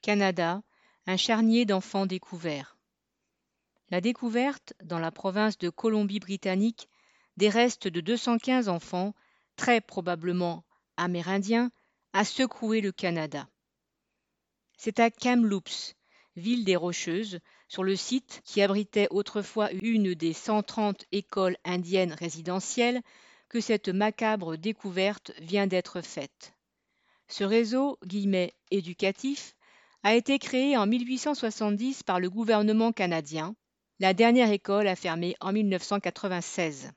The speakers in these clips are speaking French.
Canada, un charnier d'enfants découverts. La découverte, dans la province de Colombie-Britannique, des restes de 215 enfants, très probablement amérindiens, a secoué le Canada. C'est à Kamloops, ville des Rocheuses, sur le site qui abritait autrefois une des 130 écoles indiennes résidentielles, que cette macabre découverte vient d'être faite. Ce réseau guillemets, éducatif a été créé en 1870 par le gouvernement canadien. La dernière école a fermé en 1996.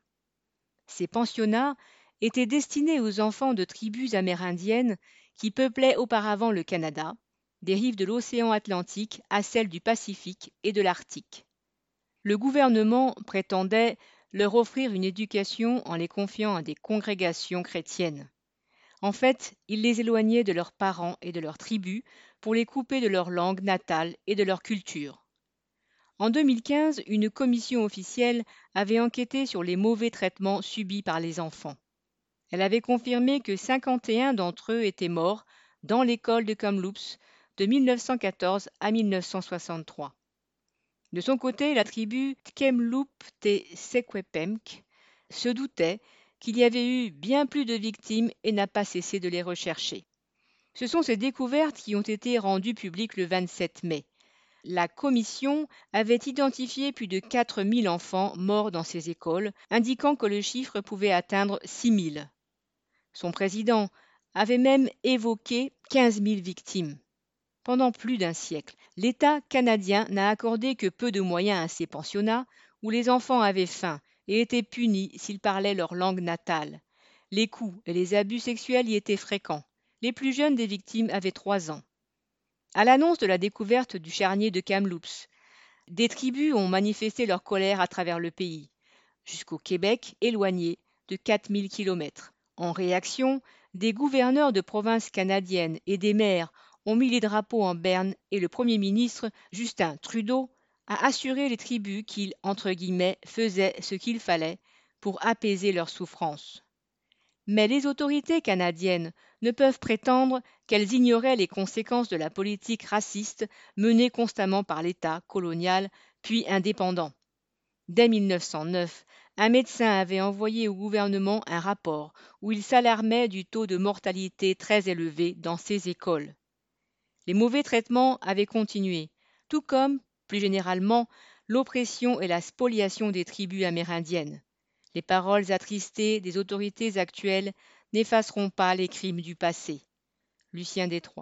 Ces pensionnats étaient destinés aux enfants de tribus amérindiennes qui peuplaient auparavant le Canada, des rives de l'océan Atlantique à celles du Pacifique et de l'Arctique. Le gouvernement prétendait leur offrir une éducation en les confiant à des congrégations chrétiennes. En fait, il les éloignait de leurs parents et de leurs tribus pour les couper de leur langue natale et de leur culture. En 2015, une commission officielle avait enquêté sur les mauvais traitements subis par les enfants. Elle avait confirmé que 51 d'entre eux étaient morts dans l'école de Kamloops de 1914 à 1963. De son côté, la tribu Tkemloop te Sequepemc se doutait qu'il y avait eu bien plus de victimes et n'a pas cessé de les rechercher. Ce sont ces découvertes qui ont été rendues publiques le 27 mai. La commission avait identifié plus de 4000 enfants morts dans ces écoles, indiquant que le chiffre pouvait atteindre 6000. Son président avait même évoqué 15 000 victimes. Pendant plus d'un siècle, l'État canadien n'a accordé que peu de moyens à ces pensionnats où les enfants avaient faim et étaient punis s'ils parlaient leur langue natale. Les coups et les abus sexuels y étaient fréquents. Les plus jeunes des victimes avaient trois ans. À l'annonce de la découverte du charnier de Kamloops, des tribus ont manifesté leur colère à travers le pays, jusqu'au Québec éloigné de 4000 kilomètres. En réaction, des gouverneurs de provinces canadiennes et des maires ont mis les drapeaux en berne et le premier ministre, Justin Trudeau, a assuré les tribus qu'il entre guillemets ce qu'il fallait pour apaiser leurs souffrances. Mais les autorités canadiennes ne peuvent prétendre qu'elles ignoraient les conséquences de la politique raciste menée constamment par l'État colonial puis indépendant. Dès 1909, un médecin avait envoyé au gouvernement un rapport où il s'alarmait du taux de mortalité très élevé dans ces écoles. Les mauvais traitements avaient continué, tout comme, plus généralement, l'oppression et la spoliation des tribus amérindiennes. Les paroles attristées des autorités actuelles n'effaceront pas les crimes du passé. Lucien Détroit.